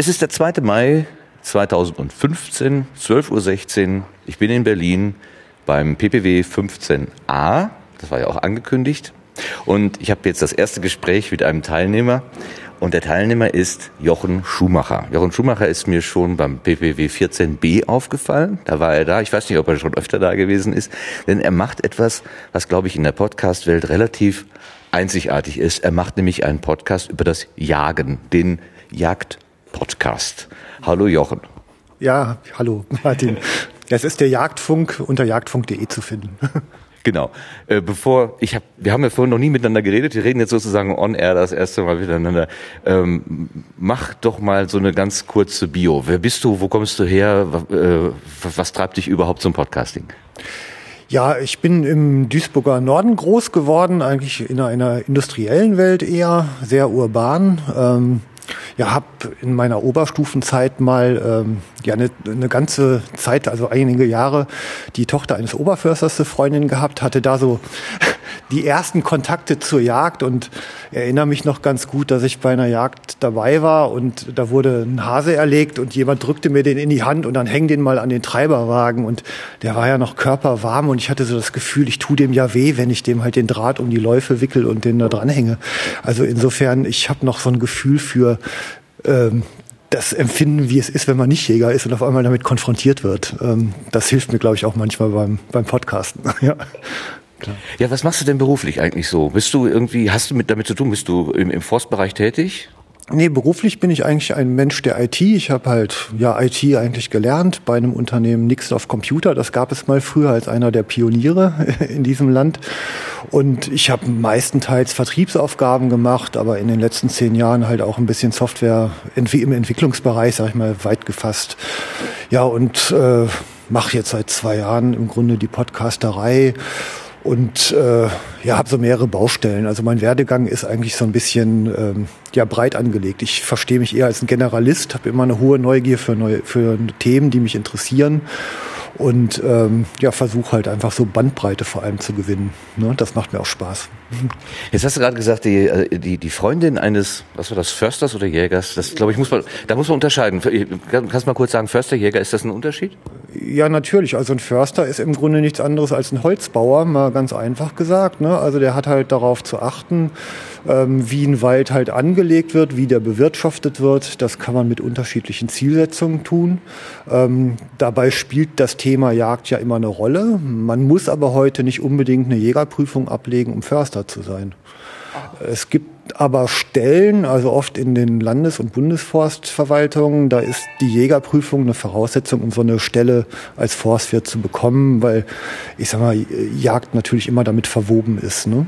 Es ist der 2. Mai 2015, 12.16 Uhr. Ich bin in Berlin beim PPW 15a. Das war ja auch angekündigt. Und ich habe jetzt das erste Gespräch mit einem Teilnehmer. Und der Teilnehmer ist Jochen Schumacher. Jochen Schumacher ist mir schon beim PPW 14b aufgefallen. Da war er da. Ich weiß nicht, ob er schon öfter da gewesen ist. Denn er macht etwas, was, glaube ich, in der Podcast-Welt relativ einzigartig ist. Er macht nämlich einen Podcast über das Jagen, den Jagd-Podcast. Hallo Jochen. Ja, hallo Martin. Es ist der Jagdfunk unter jagdfunk.de zu finden. Genau. Äh, bevor ich habe, wir haben ja vorhin noch nie miteinander geredet. Wir reden jetzt sozusagen on air das erste Mal miteinander. Ähm, mach doch mal so eine ganz kurze Bio. Wer bist du? Wo kommst du her? Äh, was treibt dich überhaupt zum Podcasting? Ja, ich bin im Duisburger Norden groß geworden, eigentlich in einer industriellen Welt eher, sehr urban. Ähm, ja, habe in meiner Oberstufenzeit mal ähm, ja eine, eine ganze Zeit, also einige Jahre, die Tochter eines Oberförsters eine Freundin gehabt, hatte da so die ersten Kontakte zur Jagd und erinnere mich noch ganz gut, dass ich bei einer Jagd dabei war und da wurde ein Hase erlegt und jemand drückte mir den in die Hand und dann häng den mal an den Treiberwagen und der war ja noch körperwarm und ich hatte so das Gefühl, ich tu dem ja weh, wenn ich dem halt den Draht um die Läufe wickel und den da dranhänge. Also insofern, ich habe noch so ein Gefühl für ähm, das Empfinden, wie es ist, wenn man nicht Jäger ist und auf einmal damit konfrontiert wird. Ähm, das hilft mir, glaube ich, auch manchmal beim, beim Podcasten. ja. Klar. Ja, was machst du denn beruflich eigentlich so? Bist du irgendwie, hast du mit damit zu tun? Bist du im, im Forstbereich tätig? Nee, beruflich bin ich eigentlich ein Mensch der IT. Ich habe halt ja IT eigentlich gelernt bei einem Unternehmen Nixdorf Computer. Das gab es mal früher als einer der Pioniere in diesem Land. Und ich habe meistenteils Vertriebsaufgaben gemacht, aber in den letzten zehn Jahren halt auch ein bisschen Software im Entwicklungsbereich, sag ich mal, weit gefasst. Ja, und äh, mache jetzt seit zwei Jahren im Grunde die Podcasterei und äh, ja, habe so mehrere Baustellen. Also mein Werdegang ist eigentlich so ein bisschen ähm, ja breit angelegt. Ich verstehe mich eher als ein Generalist, habe immer eine hohe Neugier für neue für Themen, die mich interessieren und ähm, ja, versuche halt einfach so Bandbreite vor allem zu gewinnen. Ne? Das macht mir auch Spaß. Jetzt hast du gerade gesagt, die, äh, die, die Freundin eines, was war das, Försters oder Jägers? Das glaube ich, muss man, da muss man unterscheiden. Kannst du mal kurz sagen, Förster, Jäger, ist das ein Unterschied? Ja, natürlich. Also ein Förster ist im Grunde nichts anderes als ein Holzbauer, mal ganz einfach gesagt. Ne? Also der hat halt darauf zu achten, ähm, wie ein Wald halt angelegt wird, wie der bewirtschaftet wird. Das kann man mit unterschiedlichen Zielsetzungen tun. Ähm, dabei spielt das Thema Jagd ja immer eine Rolle. Man muss aber heute nicht unbedingt eine Jägerprüfung ablegen, um Förster zu sein. Es gibt aber Stellen, also oft in den Landes- und Bundesforstverwaltungen, da ist die Jägerprüfung eine Voraussetzung, um so eine Stelle als Forstwirt zu bekommen, weil ich sag mal, Jagd natürlich immer damit verwoben ist. Ne?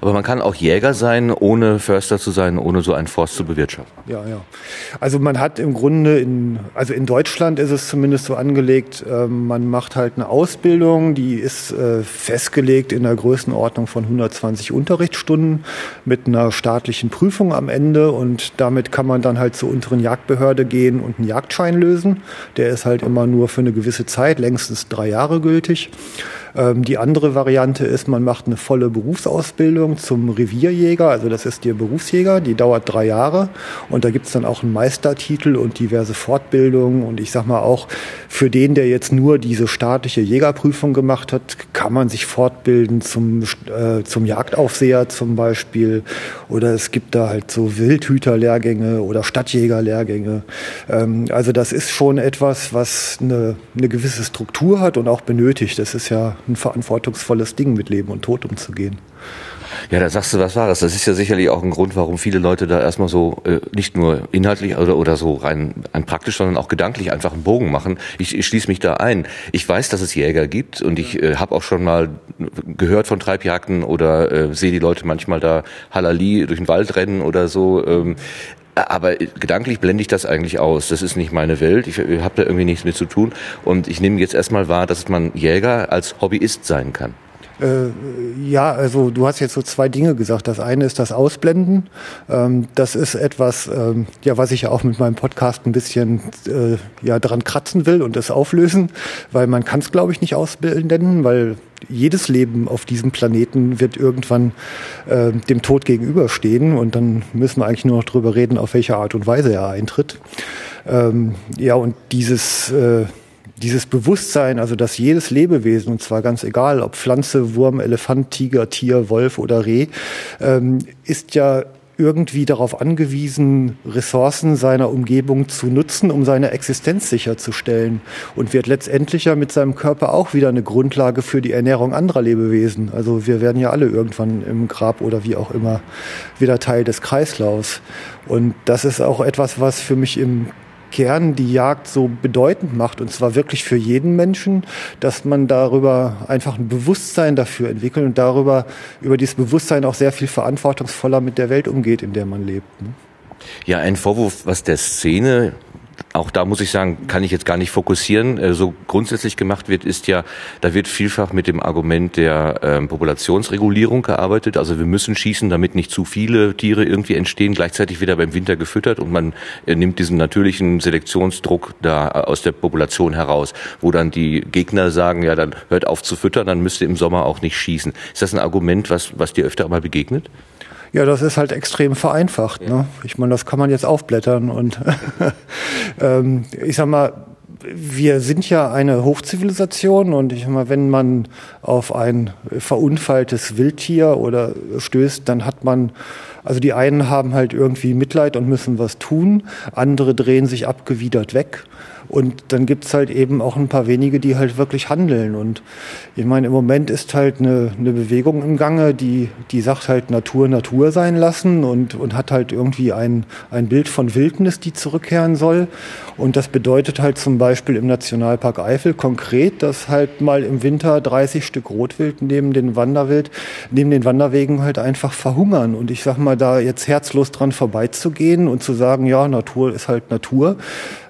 Aber man kann auch Jäger sein, ohne Förster zu sein, ohne so einen Forst zu bewirtschaften. Ja, ja. Also man hat im Grunde in, also in Deutschland ist es zumindest so angelegt, äh, man macht halt eine Ausbildung, die ist äh, festgelegt in der Größenordnung von 120 Unterrichtsstunden mit einer staatlichen Prüfung am Ende und damit kann man dann halt zur unteren Jagdbehörde gehen und einen Jagdschein lösen. Der ist halt immer nur für eine gewisse Zeit, längstens drei Jahre gültig. Ähm, die andere Variante ist, man macht eine volle Berufsausbildung zum Revierjäger, also das ist der Berufsjäger, die dauert drei Jahre und da gibt's dann auch einen Meistertitel und diverse Fortbildungen und ich sag mal auch für den, der jetzt nur diese staatliche Jägerprüfung gemacht hat, kann man sich fortbilden zum, äh, zum Jagdaufseher zum Beispiel oder es gibt da halt so Wildhüterlehrgänge oder Stadtjägerlehrgänge. Ähm, also das ist schon etwas, was eine, eine gewisse Struktur hat und auch benötigt. Das ist ja ein verantwortungsvolles Ding, mit Leben und Tod umzugehen. Ja, da sagst du was Wahres. Das ist ja sicherlich auch ein Grund, warum viele Leute da erstmal so äh, nicht nur inhaltlich oder, oder so rein, rein praktisch, sondern auch gedanklich einfach einen Bogen machen. Ich, ich schließe mich da ein. Ich weiß, dass es Jäger gibt und ich äh, habe auch schon mal gehört von Treibjagden oder äh, sehe die Leute manchmal da Halali durch den Wald rennen oder so. Ähm, aber gedanklich blende ich das eigentlich aus. Das ist nicht meine Welt. Ich habe da irgendwie nichts mit zu tun. Und ich nehme jetzt erstmal wahr, dass man Jäger als Hobbyist sein kann. Äh, ja, also du hast jetzt so zwei Dinge gesagt. Das eine ist das Ausblenden. Ähm, das ist etwas, ähm, ja, was ich ja auch mit meinem Podcast ein bisschen äh, ja dran kratzen will und das auflösen, weil man kann es, glaube ich, nicht ausblenden, weil jedes Leben auf diesem Planeten wird irgendwann äh, dem Tod gegenüberstehen und dann müssen wir eigentlich nur noch drüber reden, auf welche Art und Weise er eintritt. Ähm, ja, und dieses, äh, dieses Bewusstsein, also dass jedes Lebewesen, und zwar ganz egal, ob Pflanze, Wurm, Elefant, Tiger, Tier, Wolf oder Reh, ähm, ist ja irgendwie darauf angewiesen, Ressourcen seiner Umgebung zu nutzen, um seine Existenz sicherzustellen und wird letztendlich ja mit seinem Körper auch wieder eine Grundlage für die Ernährung anderer Lebewesen. Also wir werden ja alle irgendwann im Grab oder wie auch immer wieder Teil des Kreislaufs. Und das ist auch etwas, was für mich im Kern die Jagd so bedeutend macht, und zwar wirklich für jeden Menschen, dass man darüber einfach ein Bewusstsein dafür entwickelt und darüber, über dieses Bewusstsein auch sehr viel verantwortungsvoller mit der Welt umgeht, in der man lebt. Ne? Ja, ein Vorwurf, was der Szene auch da muss ich sagen, kann ich jetzt gar nicht fokussieren. Äh, so grundsätzlich gemacht wird, ist ja, da wird vielfach mit dem Argument der ähm, Populationsregulierung gearbeitet. Also wir müssen schießen, damit nicht zu viele Tiere irgendwie entstehen, gleichzeitig wieder beim Winter gefüttert und man äh, nimmt diesen natürlichen Selektionsdruck da äh, aus der Population heraus, wo dann die Gegner sagen, ja, dann hört auf zu füttern, dann müsst ihr im Sommer auch nicht schießen. Ist das ein Argument, was, was dir öfter mal begegnet? Ja, das ist halt extrem vereinfacht. Ja. Ne? Ich meine, das kann man jetzt aufblättern und ähm, ich sag mal, wir sind ja eine Hochzivilisation und ich mal, wenn man auf ein verunfalltes Wildtier oder stößt, dann hat man, also die einen haben halt irgendwie Mitleid und müssen was tun, andere drehen sich abgewidert weg. Und dann gibt's halt eben auch ein paar wenige, die halt wirklich handeln. Und ich meine, im Moment ist halt eine, eine Bewegung im Gange, die, die sagt halt Natur Natur sein lassen und, und hat halt irgendwie ein, ein Bild von Wildnis, die zurückkehren soll. Und das bedeutet halt zum Beispiel im Nationalpark Eifel konkret, dass halt mal im Winter 30 Stück Rotwild neben den Wanderwild, neben den Wanderwegen halt einfach verhungern. Und ich sag mal, da jetzt herzlos dran vorbeizugehen und zu sagen, ja, Natur ist halt Natur,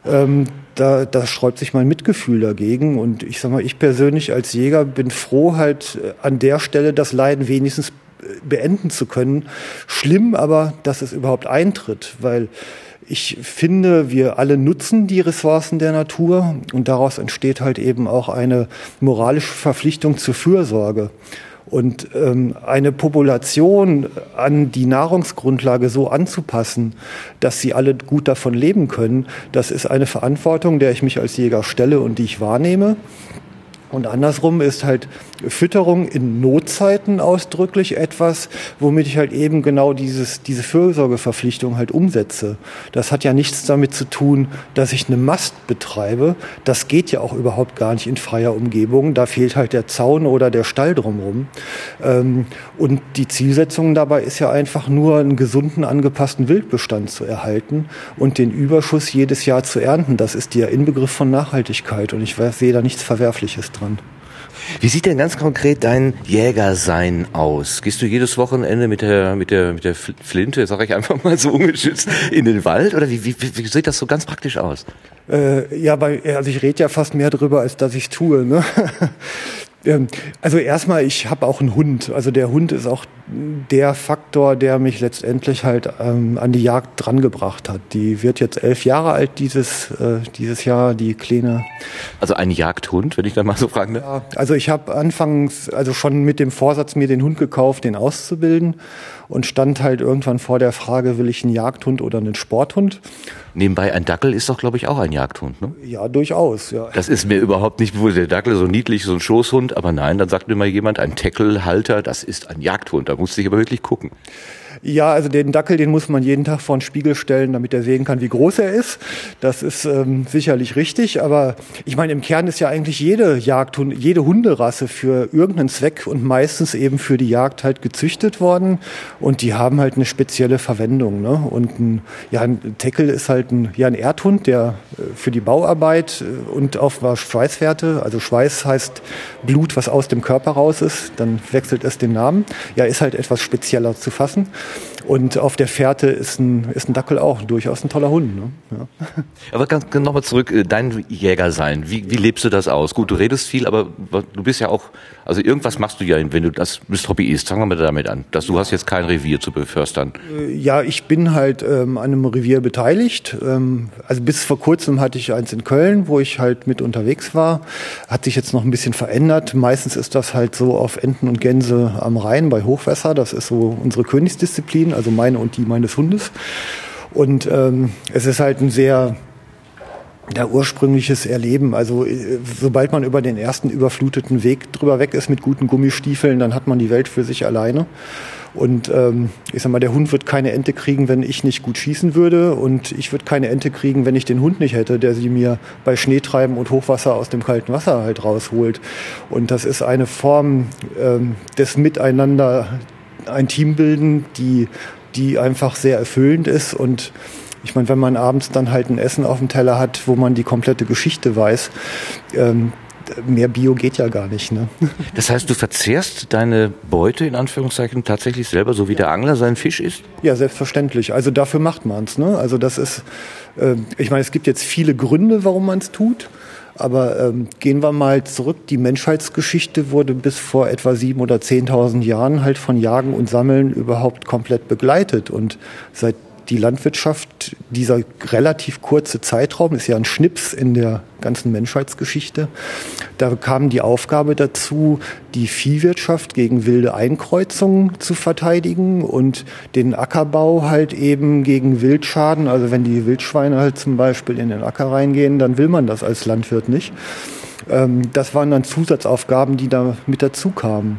ähm, da, da sträubt sich mein Mitgefühl dagegen. Und ich sag mal, ich persönlich als Jäger bin froh, halt äh, an der Stelle das Leiden wenigstens äh, beenden zu können. Schlimm aber, dass es überhaupt eintritt, weil ich finde, wir alle nutzen die Ressourcen der Natur und daraus entsteht halt eben auch eine moralische Verpflichtung zur Fürsorge. Und ähm, eine Population an die Nahrungsgrundlage so anzupassen, dass sie alle gut davon leben können, das ist eine Verantwortung, der ich mich als Jäger stelle und die ich wahrnehme. Und andersrum ist halt Fütterung in Notzeiten ausdrücklich etwas, womit ich halt eben genau dieses, diese Fürsorgeverpflichtung halt umsetze. Das hat ja nichts damit zu tun, dass ich eine Mast betreibe. Das geht ja auch überhaupt gar nicht in freier Umgebung. Da fehlt halt der Zaun oder der Stall drumherum. Ähm, und die Zielsetzung dabei ist ja einfach nur, einen gesunden, angepassten Wildbestand zu erhalten und den Überschuss jedes Jahr zu ernten. Das ist der Inbegriff von Nachhaltigkeit. Und ich sehe da nichts Verwerfliches dran. Wie sieht denn ganz konkret dein Jägersein aus? Gehst du jedes Wochenende mit der, mit der, mit der Flinte, sag ich einfach mal so ungeschützt, in den Wald? Oder wie, wie, wie sieht das so ganz praktisch aus? Äh, ja, bei, also ich rede ja fast mehr drüber, als dass ich tue. Ne? Ähm, also erstmal, ich habe auch einen Hund. Also der Hund ist auch der Faktor, der mich letztendlich halt ähm, an die Jagd drangebracht hat. Die wird jetzt elf Jahre alt dieses, äh, dieses Jahr, die Kleine. Also ein Jagdhund, wenn ich da mal so fragen darf? Ja, also ich habe anfangs, also schon mit dem Vorsatz, mir den Hund gekauft, den auszubilden und stand halt irgendwann vor der Frage, will ich einen Jagdhund oder einen Sporthund? Nebenbei, ein Dackel ist doch, glaube ich, auch ein Jagdhund, ne? Ja, durchaus, ja. Das ist mir überhaupt nicht bewusst. Der Dackel so niedlich, so ein Schoßhund, aber nein, dann sagt mir mal jemand, ein Tackelhalter, das ist ein Jagdhund. Da musste ich aber wirklich gucken. Ja, also den Dackel, den muss man jeden Tag vor den Spiegel stellen, damit er sehen kann, wie groß er ist. Das ist ähm, sicherlich richtig, aber ich meine, im Kern ist ja eigentlich jede Jagdhund, jede Hunderasse für irgendeinen Zweck und meistens eben für die Jagd halt gezüchtet worden und die haben halt eine spezielle Verwendung. Ne? Und ein, ja, ein Teckel ist halt ein, ja, ein Erdhund, der äh, für die Bauarbeit äh, und auf Schweißwerte, also Schweiß heißt Blut, was aus dem Körper raus ist, dann wechselt es den Namen. Ja, ist halt etwas spezieller zu fassen. Und auf der Fährte ist ein, ist ein Dackel auch durchaus ein toller Hund. Ne? Ja. Aber ganz nochmal zurück, äh, dein Jäger sein, wie, wie lebst du das aus? Gut, du redest viel, aber du bist ja auch, also irgendwas machst du ja, wenn du das bist Hobbyist. Fangen wir mal damit an. Dass du hast jetzt kein Revier zu beförstern. Äh, ja, ich bin halt ähm, an einem Revier beteiligt. Ähm, also bis vor kurzem hatte ich eins in Köln, wo ich halt mit unterwegs war. Hat sich jetzt noch ein bisschen verändert. Meistens ist das halt so auf Enten und Gänse am Rhein bei Hochwasser. Das ist so unsere Königsdisziplin, also meine und die meines Hundes. Und ähm, es ist halt ein sehr ja, ursprüngliches Erleben. Also äh, sobald man über den ersten überfluteten Weg drüber weg ist mit guten Gummistiefeln, dann hat man die Welt für sich alleine. Und ähm, ich sag mal, der Hund wird keine Ente kriegen, wenn ich nicht gut schießen würde. Und ich würde keine Ente kriegen, wenn ich den Hund nicht hätte, der sie mir bei Schneetreiben und Hochwasser aus dem kalten Wasser halt rausholt. Und das ist eine Form ähm, des Miteinander, ein Team bilden, die, die einfach sehr erfüllend ist und ich meine, wenn man abends dann halt ein Essen auf dem Teller hat, wo man die komplette Geschichte weiß, ähm, mehr Bio geht ja gar nicht. Ne? Das heißt, du verzehrst deine Beute in Anführungszeichen tatsächlich selber, so wie der Angler seinen Fisch isst? Ja, selbstverständlich. Also dafür macht man es. Ne? Also das ist, äh, ich meine, es gibt jetzt viele Gründe, warum man es tut. Aber ähm, gehen wir mal zurück. Die Menschheitsgeschichte wurde bis vor etwa sieben oder zehntausend Jahren halt von Jagen und Sammeln überhaupt komplett begleitet. Und seit die Landwirtschaft, dieser relativ kurze Zeitraum, ist ja ein Schnips in der ganzen Menschheitsgeschichte. Da kam die Aufgabe dazu, die Viehwirtschaft gegen wilde Einkreuzungen zu verteidigen und den Ackerbau halt eben gegen Wildschaden. Also wenn die Wildschweine halt zum Beispiel in den Acker reingehen, dann will man das als Landwirt nicht. Ähm, das waren dann Zusatzaufgaben, die da mit dazu kamen.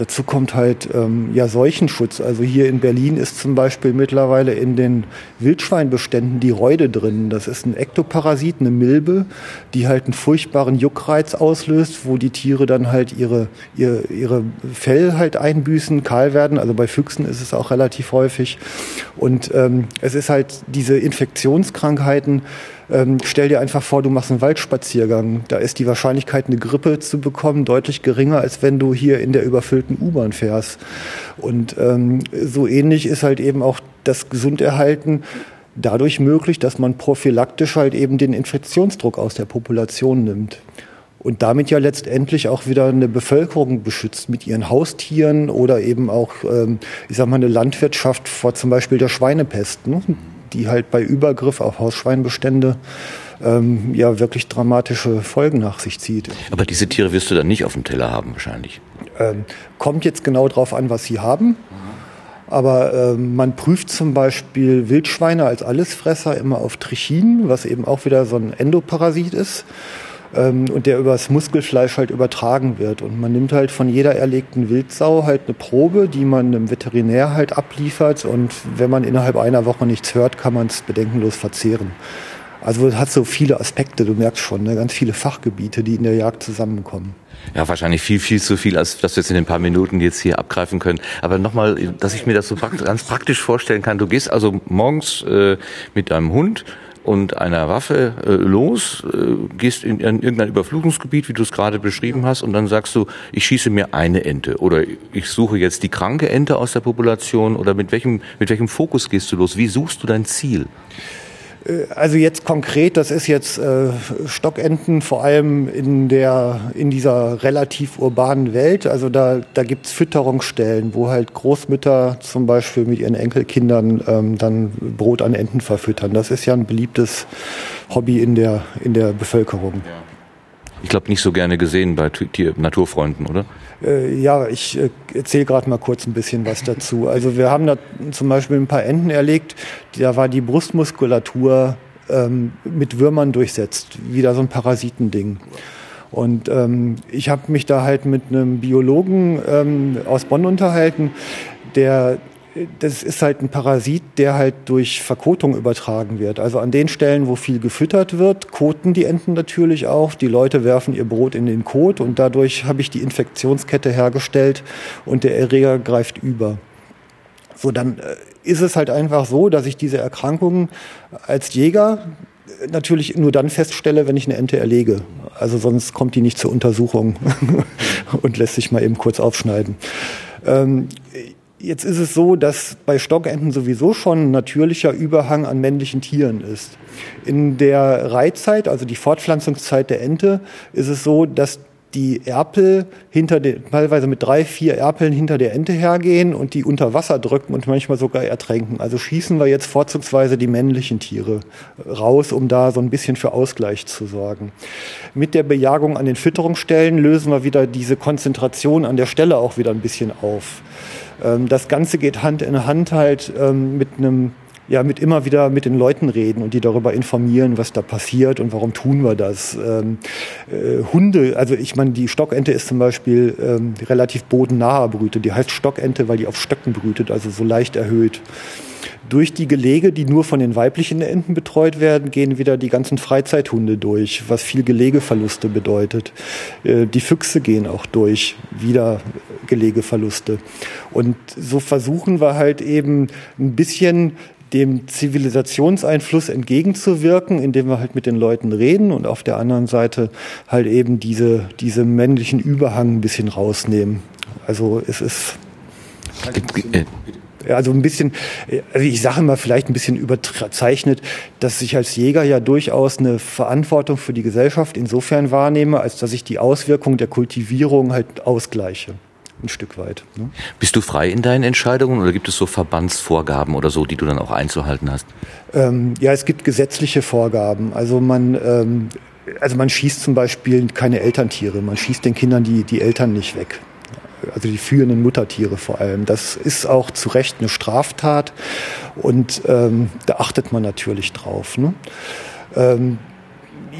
Dazu kommt halt ähm, ja Seuchenschutz. Also hier in Berlin ist zum Beispiel mittlerweile in den Wildschweinbeständen die Reude drin. Das ist ein Ektoparasit, eine Milbe, die halt einen furchtbaren Juckreiz auslöst, wo die Tiere dann halt ihre, ihre, ihre Fell halt einbüßen, kahl werden. Also bei Füchsen ist es auch relativ häufig. Und ähm, es ist halt diese Infektionskrankheiten, ähm, stell dir einfach vor, du machst einen Waldspaziergang. Da ist die Wahrscheinlichkeit, eine Grippe zu bekommen, deutlich geringer, als wenn du hier in der überfüllten U-Bahn fährst. Und ähm, so ähnlich ist halt eben auch das Gesunderhalten dadurch möglich, dass man prophylaktisch halt eben den Infektionsdruck aus der Population nimmt. Und damit ja letztendlich auch wieder eine Bevölkerung beschützt mit ihren Haustieren oder eben auch, ähm, ich sag mal, eine Landwirtschaft vor zum Beispiel der Schweinepest. Ne? Die halt bei Übergriff auf Hausschweinbestände ähm, ja wirklich dramatische Folgen nach sich zieht. Aber diese Tiere wirst du dann nicht auf dem Teller haben wahrscheinlich. Ähm, kommt jetzt genau drauf an, was sie haben. Aber ähm, man prüft zum Beispiel Wildschweine als Allesfresser immer auf Trichin, was eben auch wieder so ein Endoparasit ist ähm, und der übers Muskelfleisch halt übertragen wird. Und man nimmt halt von jeder erlegten Wildsau halt eine Probe, die man einem Veterinär halt abliefert und wenn man innerhalb einer Woche nichts hört, kann man es bedenkenlos verzehren. Also es hat so viele Aspekte, du merkst schon, ne? ganz viele Fachgebiete, die in der Jagd zusammenkommen. Ja, wahrscheinlich viel, viel zu viel, als dass wir jetzt in den paar Minuten jetzt hier abgreifen können. Aber nochmal, dass ich mir das so ganz praktisch vorstellen kann. Du gehst also morgens äh, mit deinem Hund und einer Waffe äh, los, äh, gehst in, in irgendein Überflutungsgebiet, wie du es gerade beschrieben hast, und dann sagst du, ich schieße mir eine Ente oder ich suche jetzt die kranke Ente aus der Population oder mit welchem, mit welchem Fokus gehst du los? Wie suchst du dein Ziel? Äh, also jetzt konkret, das ist jetzt äh, Stockenten vor allem in der in dieser relativ urbanen Welt. Also da da gibt's Fütterungsstellen, wo halt Großmütter zum Beispiel mit ihren Enkelkindern ähm, dann Brot an Enten verfüttern. Das ist ja ein beliebtes Hobby in der in der Bevölkerung. Ja. Ich glaube nicht so gerne gesehen bei Tier Naturfreunden, oder? Äh, ja, ich äh, erzähle gerade mal kurz ein bisschen was dazu. Also wir haben da zum Beispiel ein paar Enten erlegt, da war die Brustmuskulatur ähm, mit Würmern durchsetzt, wieder so ein Parasitending. Und ähm, ich habe mich da halt mit einem Biologen ähm, aus Bonn unterhalten, der das ist halt ein Parasit, der halt durch Verkotung übertragen wird. Also an den Stellen, wo viel gefüttert wird, koten die Enten natürlich auch. Die Leute werfen ihr Brot in den Kot und dadurch habe ich die Infektionskette hergestellt und der Erreger greift über. So, dann äh, ist es halt einfach so, dass ich diese Erkrankungen als Jäger natürlich nur dann feststelle, wenn ich eine Ente erlege. Also sonst kommt die nicht zur Untersuchung und lässt sich mal eben kurz aufschneiden. Ähm, Jetzt ist es so, dass bei Stockenten sowieso schon ein natürlicher Überhang an männlichen Tieren ist. In der Reizeit, also die Fortpflanzungszeit der Ente, ist es so, dass die Erpel hinter den, teilweise mit drei, vier Erpeln hinter der Ente hergehen und die unter Wasser drücken und manchmal sogar ertränken. Also schießen wir jetzt vorzugsweise die männlichen Tiere raus, um da so ein bisschen für Ausgleich zu sorgen. Mit der Bejagung an den Fütterungsstellen lösen wir wieder diese Konzentration an der Stelle auch wieder ein bisschen auf. Ähm, das Ganze geht Hand in Hand halt ähm, mit einem ja, mit immer wieder mit den Leuten reden und die darüber informieren, was da passiert und warum tun wir das. Ähm, äh, Hunde, also ich meine, die Stockente ist zum Beispiel ähm, relativ bodennahe brütet. Die heißt Stockente, weil die auf Stöcken brütet, also so leicht erhöht. Durch die Gelege, die nur von den weiblichen Enten betreut werden, gehen wieder die ganzen Freizeithunde durch, was viel Gelegeverluste bedeutet. Äh, die Füchse gehen auch durch, wieder Gelegeverluste. Und so versuchen wir halt eben ein bisschen dem Zivilisationseinfluss entgegenzuwirken, indem wir halt mit den Leuten reden und auf der anderen Seite halt eben diese, diese männlichen Überhang ein bisschen rausnehmen. Also es ist halt also ein bisschen, also ich sage mal vielleicht ein bisschen überzeichnet, dass ich als Jäger ja durchaus eine Verantwortung für die Gesellschaft insofern wahrnehme, als dass ich die Auswirkungen der Kultivierung halt ausgleiche ein Stück weit. Ne? Bist du frei in deinen Entscheidungen oder gibt es so Verbandsvorgaben oder so, die du dann auch einzuhalten hast? Ähm, ja, es gibt gesetzliche Vorgaben. Also man, ähm, also man schießt zum Beispiel keine Elterntiere, man schießt den Kindern die, die Eltern nicht weg. Also die führenden Muttertiere vor allem. Das ist auch zu Recht eine Straftat und ähm, da achtet man natürlich drauf. Ne? Ähm,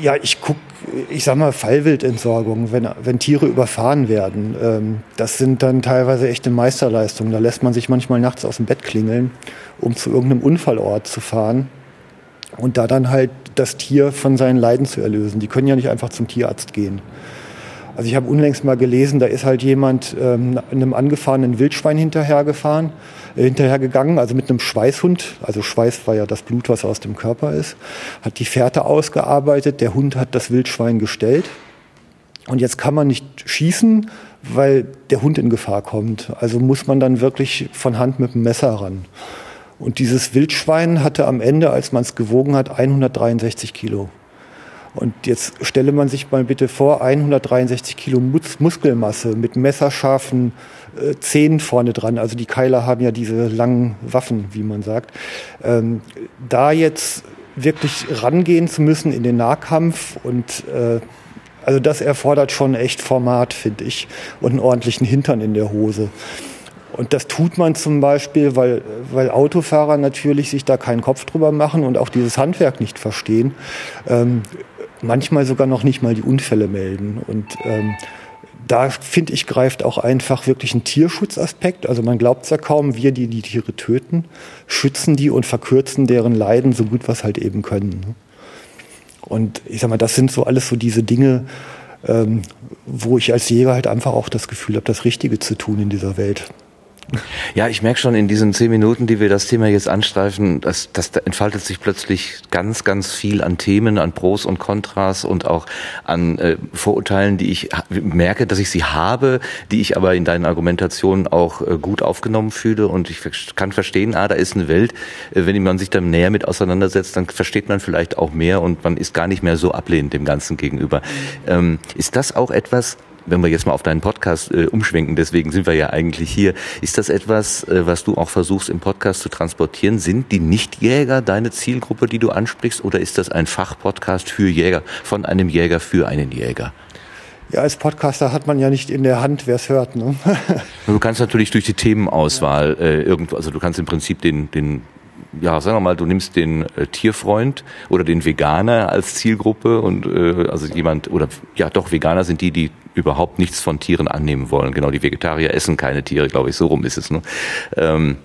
ja, ich gucke ich sag mal, Fallwildentsorgung, wenn, wenn Tiere überfahren werden, ähm, das sind dann teilweise echte Meisterleistungen. Da lässt man sich manchmal nachts aus dem Bett klingeln, um zu irgendeinem Unfallort zu fahren und da dann halt das Tier von seinen Leiden zu erlösen. Die können ja nicht einfach zum Tierarzt gehen. Also ich habe unlängst mal gelesen, da ist halt jemand ähm, einem angefahrenen Wildschwein hinterhergefahren, äh, hinterhergegangen, also mit einem Schweißhund. Also Schweiß war ja das Blut, was aus dem Körper ist. Hat die Fährte ausgearbeitet, der Hund hat das Wildschwein gestellt. Und jetzt kann man nicht schießen, weil der Hund in Gefahr kommt. Also muss man dann wirklich von Hand mit dem Messer ran. Und dieses Wildschwein hatte am Ende, als man es gewogen hat, 163 Kilo. Und jetzt stelle man sich mal bitte vor, 163 Kilo Mus Muskelmasse mit messerscharfen äh, Zähnen vorne dran. Also die Keiler haben ja diese langen Waffen, wie man sagt. Ähm, da jetzt wirklich rangehen zu müssen in den Nahkampf und äh, also das erfordert schon echt Format, finde ich, und einen ordentlichen Hintern in der Hose. Und das tut man zum Beispiel, weil, weil Autofahrer natürlich sich da keinen Kopf drüber machen und auch dieses Handwerk nicht verstehen. Ähm, manchmal sogar noch nicht mal die Unfälle melden. Und ähm, da finde ich, greift auch einfach wirklich ein Tierschutzaspekt. Also man glaubt es ja kaum, wir, die die Tiere töten, schützen die und verkürzen deren Leiden so gut es halt eben können. Ne? Und ich sag mal, das sind so alles so diese Dinge, ähm, wo ich als Jäger halt einfach auch das Gefühl habe, das Richtige zu tun in dieser Welt. Ja, ich merke schon in diesen zehn Minuten, die wir das Thema jetzt anstreifen, dass, dass da entfaltet sich plötzlich ganz, ganz viel an Themen, an Pros und Kontras und auch an äh, Vorurteilen, die ich merke, dass ich sie habe, die ich aber in deinen Argumentationen auch äh, gut aufgenommen fühle. Und ich kann verstehen, ah, da ist eine Welt, äh, wenn man sich dann näher mit auseinandersetzt, dann versteht man vielleicht auch mehr und man ist gar nicht mehr so ablehnend dem Ganzen gegenüber. Ähm, ist das auch etwas, wenn wir jetzt mal auf deinen Podcast äh, umschwenken, deswegen sind wir ja eigentlich hier, ist das etwas, äh, was du auch versuchst im Podcast zu transportieren? Sind die Nichtjäger deine Zielgruppe, die du ansprichst, oder ist das ein Fachpodcast für Jäger, von einem Jäger für einen Jäger? Ja, als Podcaster hat man ja nicht in der Hand, wer es hört. Ne? du kannst natürlich durch die Themenauswahl äh, irgendwo, also du kannst im Prinzip den, den ja, sagen wir mal, du nimmst den äh, Tierfreund oder den Veganer als Zielgruppe und äh, also jemand oder ja doch Veganer sind die, die überhaupt nichts von Tieren annehmen wollen. Genau, die Vegetarier essen keine Tiere, glaube ich, so rum ist es. Ne? Ähm,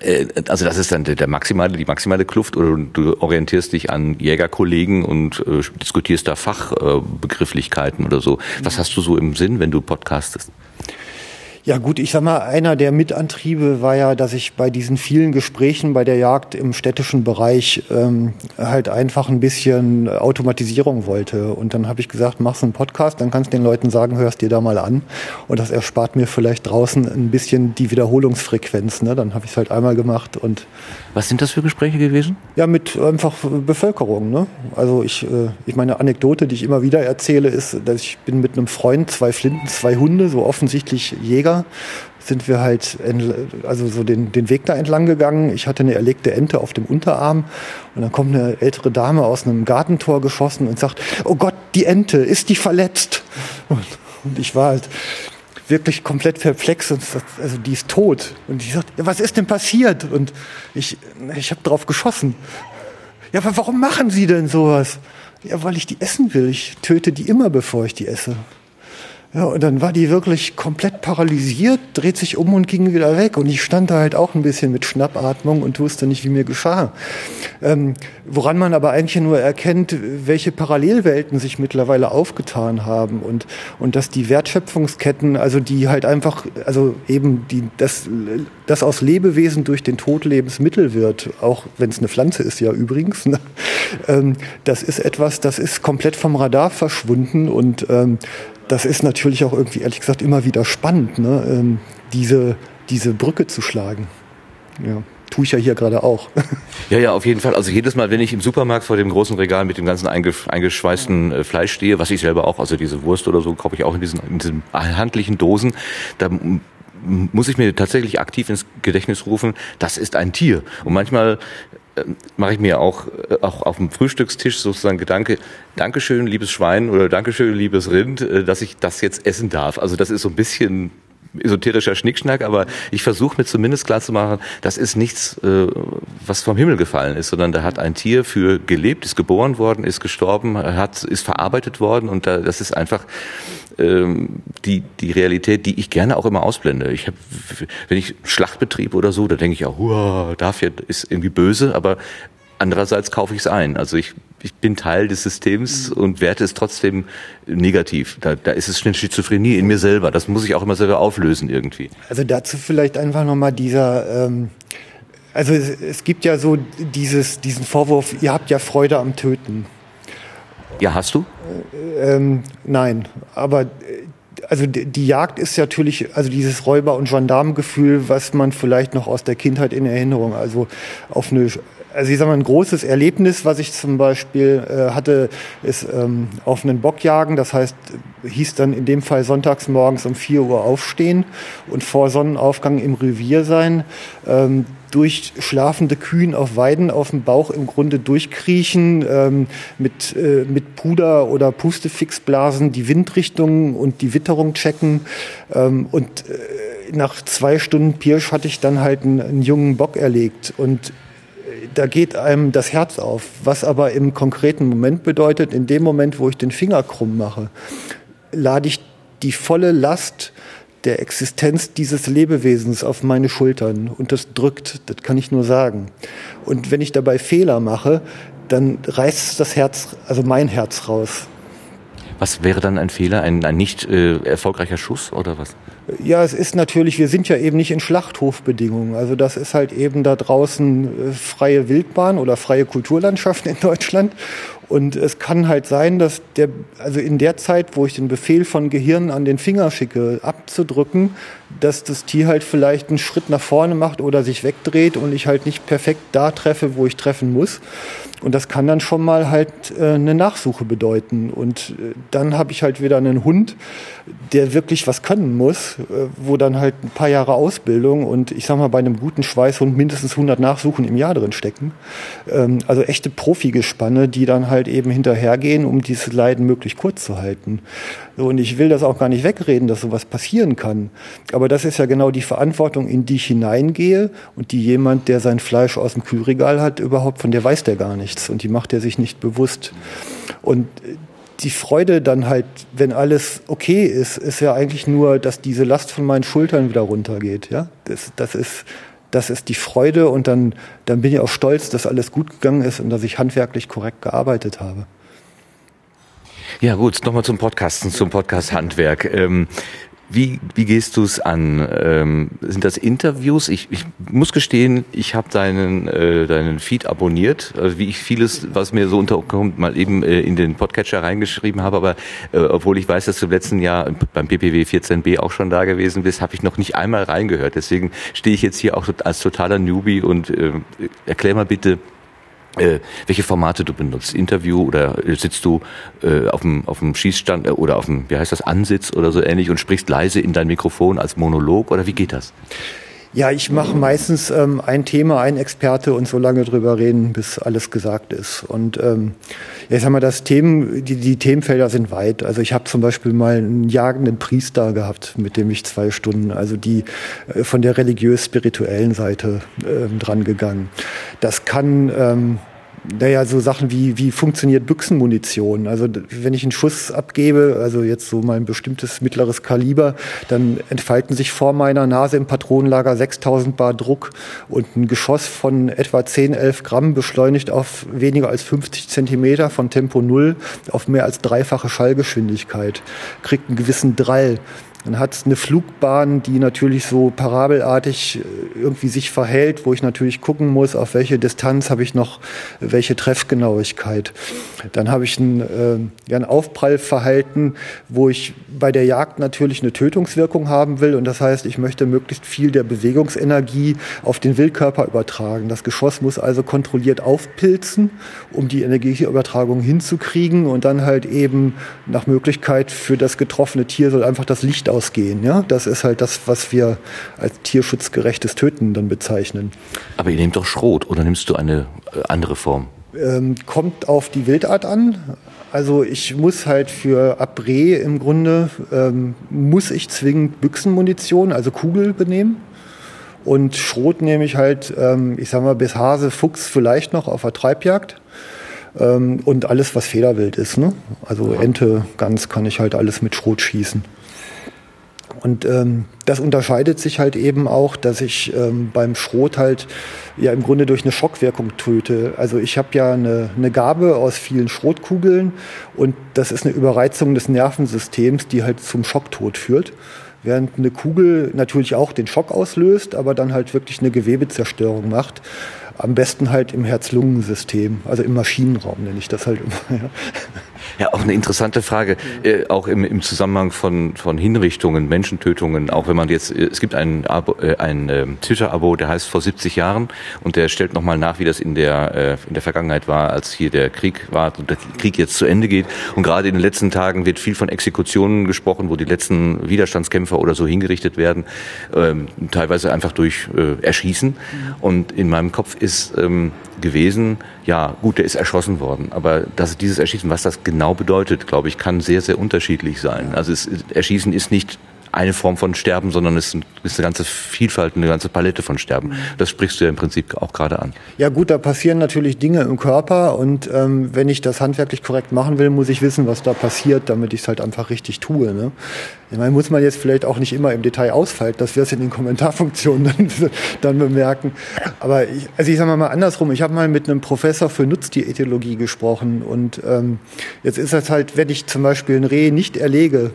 äh, also das ist dann der maximale, die maximale Kluft oder du orientierst dich an Jägerkollegen und äh, diskutierst da Fachbegrifflichkeiten äh, oder so. Was hast du so im Sinn, wenn du podcastest? Ja gut, ich sag mal, einer der Mitantriebe war ja, dass ich bei diesen vielen Gesprächen bei der Jagd im städtischen Bereich ähm, halt einfach ein bisschen Automatisierung wollte. Und dann habe ich gesagt, machst einen Podcast, dann kannst du den Leuten sagen, hörst dir da mal an. Und das erspart mir vielleicht draußen ein bisschen die Wiederholungsfrequenz. Ne? Dann habe ich es halt einmal gemacht und was sind das für Gespräche gewesen? Ja, mit einfach Bevölkerung. Ne? Also ich, äh, ich meine Anekdote, die ich immer wieder erzähle, ist, dass ich bin mit einem Freund, zwei Flinten, zwei Hunde, so offensichtlich Jäger, sind wir halt also so den, den Weg da entlang gegangen. Ich hatte eine erlegte Ente auf dem Unterarm und dann kommt eine ältere Dame aus einem Gartentor geschossen und sagt, oh Gott, die Ente, ist die verletzt? Und, und ich war halt wirklich komplett perplex und also die ist tot. Und die sagt, ja, was ist denn passiert? Und ich, ich habe drauf geschossen. Ja, aber warum machen Sie denn sowas? Ja, weil ich die essen will. Ich töte die immer, bevor ich die esse. Ja, und dann war die wirklich komplett paralysiert, dreht sich um und ging wieder weg. Und ich stand da halt auch ein bisschen mit Schnappatmung und wusste nicht, wie mir geschah. Ähm, woran man aber eigentlich nur erkennt, welche Parallelwelten sich mittlerweile aufgetan haben und, und dass die Wertschöpfungsketten, also die halt einfach, also eben die, das, das aus Lebewesen durch den Tod Lebensmittel wird, auch wenn es eine Pflanze ist ja übrigens, ne? ähm, das ist etwas, das ist komplett vom Radar verschwunden und ähm, das ist natürlich auch irgendwie, ehrlich gesagt, immer wieder spannend, ne? ähm, diese, diese Brücke zu schlagen. Ja tue ich ja hier gerade auch. Ja, ja, auf jeden Fall. Also jedes Mal, wenn ich im Supermarkt vor dem großen Regal mit dem ganzen eingeschweißten äh, Fleisch stehe, was ich selber auch, also diese Wurst oder so, kaufe ich auch in diesen, in diesen handlichen Dosen, da muss ich mir tatsächlich aktiv ins Gedächtnis rufen, das ist ein Tier. Und manchmal mache ich mir auch, äh, auch auf dem Frühstückstisch sozusagen Gedanke, Dankeschön, liebes Schwein oder Dankeschön, liebes Rind, äh, dass ich das jetzt essen darf. Also das ist so ein bisschen esoterischer Schnickschnack, aber ich versuche mir zumindest klarzumachen, das ist nichts, äh, was vom Himmel gefallen ist, sondern da hat ein Tier für gelebt, ist geboren worden, ist gestorben, hat, ist verarbeitet worden und da, das ist einfach ähm, die, die Realität, die ich gerne auch immer ausblende. Ich hab, wenn ich Schlachtbetrieb oder so, da denke ich auch, dafür ist irgendwie böse, aber andererseits kaufe ich es ein. Also ich ich bin Teil des Systems und werte es trotzdem negativ. Da, da ist es eine Schizophrenie in mir selber. Das muss ich auch immer selber auflösen irgendwie. Also dazu vielleicht einfach nochmal dieser, ähm, also es, es, gibt ja so dieses, diesen Vorwurf, ihr habt ja Freude am Töten. Ja, hast du? Äh, ähm, nein, aber also die Jagd ist natürlich, also dieses Räuber- und Gendarmengefühl, was man vielleicht noch aus der Kindheit in Erinnerung, also auf eine also ich sage mal, ein großes Erlebnis, was ich zum Beispiel äh, hatte, ist ähm, auf einen Bock jagen. Das heißt, hieß dann in dem Fall sonntags morgens um 4 Uhr aufstehen und vor Sonnenaufgang im Revier sein. Ähm, durch schlafende Kühen auf Weiden auf dem Bauch im Grunde durchkriechen, ähm, mit, äh, mit Puder oder Pustefixblasen die Windrichtung und die Witterung checken. Ähm, und äh, nach zwei Stunden Pirsch hatte ich dann halt einen, einen jungen Bock erlegt. Und da geht einem das Herz auf. Was aber im konkreten Moment bedeutet, in dem Moment, wo ich den Finger krumm mache, lade ich die volle Last der Existenz dieses Lebewesens auf meine Schultern und das drückt, das kann ich nur sagen. Und wenn ich dabei Fehler mache, dann reißt das Herz, also mein Herz raus. Was wäre dann ein Fehler, ein, ein nicht äh, erfolgreicher Schuss oder was? Ja, es ist natürlich, wir sind ja eben nicht in Schlachthofbedingungen. Also das ist halt eben da draußen äh, freie Wildbahn oder freie Kulturlandschaft in Deutschland. Und es kann halt sein, dass der, also in der Zeit, wo ich den Befehl von Gehirn an den Finger schicke, abzudrücken, dass das Tier halt vielleicht einen Schritt nach vorne macht oder sich wegdreht und ich halt nicht perfekt da treffe, wo ich treffen muss. Und das kann dann schon mal halt äh, eine Nachsuche bedeuten. Und äh, dann habe ich halt wieder einen Hund, der wirklich was können muss, äh, wo dann halt ein paar Jahre Ausbildung und ich sag mal bei einem guten Schweißhund mindestens 100 Nachsuchen im Jahr drin stecken. Ähm, also echte Profigespanne, die dann halt eben hinterhergehen, um dieses Leiden möglichst kurz zu halten. So, und ich will das auch gar nicht wegreden, dass sowas passieren kann. Das ist ja genau die Verantwortung, in die ich hineingehe und die jemand, der sein Fleisch aus dem Kühlregal hat, überhaupt, von der weiß der gar nichts und die macht er sich nicht bewusst. Und die Freude dann halt, wenn alles okay ist, ist ja eigentlich nur, dass diese Last von meinen Schultern wieder runtergeht. Ja, das, das ist das ist die Freude und dann, dann bin ich auch stolz, dass alles gut gegangen ist und dass ich handwerklich korrekt gearbeitet habe. Ja gut, nochmal zum Podcasten, zum Podcast Handwerk. Ähm, Wie, wie gehst du es an? Ähm, sind das Interviews? Ich, ich muss gestehen, ich habe deinen, äh, deinen Feed abonniert, also wie ich vieles, was mir so unterkommt, mal eben äh, in den Podcatcher reingeschrieben habe. Aber äh, obwohl ich weiß, dass du im letzten Jahr beim PPW 14b auch schon da gewesen bist, habe ich noch nicht einmal reingehört. Deswegen stehe ich jetzt hier auch als totaler Newbie und äh, erklär mal bitte, äh, welche Formate du benutzt. Interview oder äh, sitzt du äh, auf, dem, auf dem Schießstand äh, oder auf dem, wie heißt das, Ansitz oder so ähnlich und sprichst leise in dein Mikrofon als Monolog oder wie geht das? Ja, ich mache meistens ähm, ein Thema, ein Experte und so lange drüber reden, bis alles gesagt ist. Und ähm, ich sag mal, das Themen, die, die Themenfelder sind weit. Also ich habe zum Beispiel mal einen jagenden Priester gehabt, mit dem ich zwei Stunden, also die äh, von der religiös-spirituellen Seite äh, dran gegangen. Das kann ähm, naja, so Sachen wie, wie funktioniert Büchsenmunition? Also wenn ich einen Schuss abgebe, also jetzt so mal ein bestimmtes mittleres Kaliber, dann entfalten sich vor meiner Nase im Patronenlager 6000 Bar Druck und ein Geschoss von etwa 10, 11 Gramm beschleunigt auf weniger als 50 Zentimeter von Tempo Null auf mehr als dreifache Schallgeschwindigkeit, kriegt einen gewissen Drall. Dann hat eine Flugbahn, die natürlich so parabelartig äh, irgendwie sich verhält, wo ich natürlich gucken muss, auf welche Distanz habe ich noch welche Treffgenauigkeit. Dann habe ich ein, äh, ein Aufprallverhalten, wo ich bei der Jagd natürlich eine Tötungswirkung haben will. Und das heißt, ich möchte möglichst viel der Bewegungsenergie auf den Wildkörper übertragen. Das Geschoss muss also kontrolliert aufpilzen, um die Energieübertragung hinzukriegen und dann halt eben nach Möglichkeit für das getroffene Tier soll einfach das Licht ausgehen. Ja? Das ist halt das, was wir als tierschutzgerechtes Töten dann bezeichnen. Aber ihr nehmt doch Schrot oder nimmst du eine äh, andere Form? Ähm, kommt auf die Wildart an. Also ich muss halt für Abré im Grunde, ähm, muss ich zwingend Büchsenmunition, also Kugel benehmen. Und Schrot nehme ich halt, ähm, ich sag mal, bis Hase, Fuchs vielleicht noch auf der Treibjagd. Ähm, und alles, was Federwild ist. Ne? Also Ente, Gans kann ich halt alles mit Schrot schießen. Und ähm, das unterscheidet sich halt eben auch, dass ich ähm, beim Schrot halt ja im Grunde durch eine Schockwirkung töte. Also ich habe ja eine, eine Gabe aus vielen Schrotkugeln und das ist eine Überreizung des Nervensystems, die halt zum Schocktod führt. Während eine Kugel natürlich auch den Schock auslöst, aber dann halt wirklich eine Gewebezerstörung macht. Am besten halt im Herz-Lungen-System, also im Maschinenraum nenne ich das halt immer. Ja. Ja, auch eine interessante Frage, äh, auch im, im Zusammenhang von, von Hinrichtungen, Menschentötungen, auch wenn man jetzt, äh, es gibt ein, Abo, äh, ein äh, Twitter-Abo, der heißt vor 70 Jahren und der stellt nochmal nach, wie das in der, äh, in der Vergangenheit war, als hier der Krieg war und der Krieg jetzt zu Ende geht. Und gerade in den letzten Tagen wird viel von Exekutionen gesprochen, wo die letzten Widerstandskämpfer oder so hingerichtet werden, ähm, teilweise einfach durch äh, Erschießen. Und in meinem Kopf ist ähm, gewesen, ja, gut, der ist erschossen worden, aber dass dieses Erschießen, was das genau bedeutet, glaube ich, kann sehr, sehr unterschiedlich sein. Also es, Erschießen ist nicht eine Form von Sterben, sondern es ist eine ganze Vielfalt, eine ganze Palette von Sterben. Das sprichst du ja im Prinzip auch gerade an. Ja gut, da passieren natürlich Dinge im Körper und ähm, wenn ich das handwerklich korrekt machen will, muss ich wissen, was da passiert, damit ich es halt einfach richtig tue. Ne? Ich meine, muss man jetzt vielleicht auch nicht immer im Detail ausfalten, dass wir es in den Kommentarfunktionen dann, dann bemerken. Aber ich, also ich sage mal andersrum, ich habe mal mit einem Professor für Nutztierethologie gesprochen und ähm, jetzt ist das halt, wenn ich zum Beispiel ein Reh nicht erlege,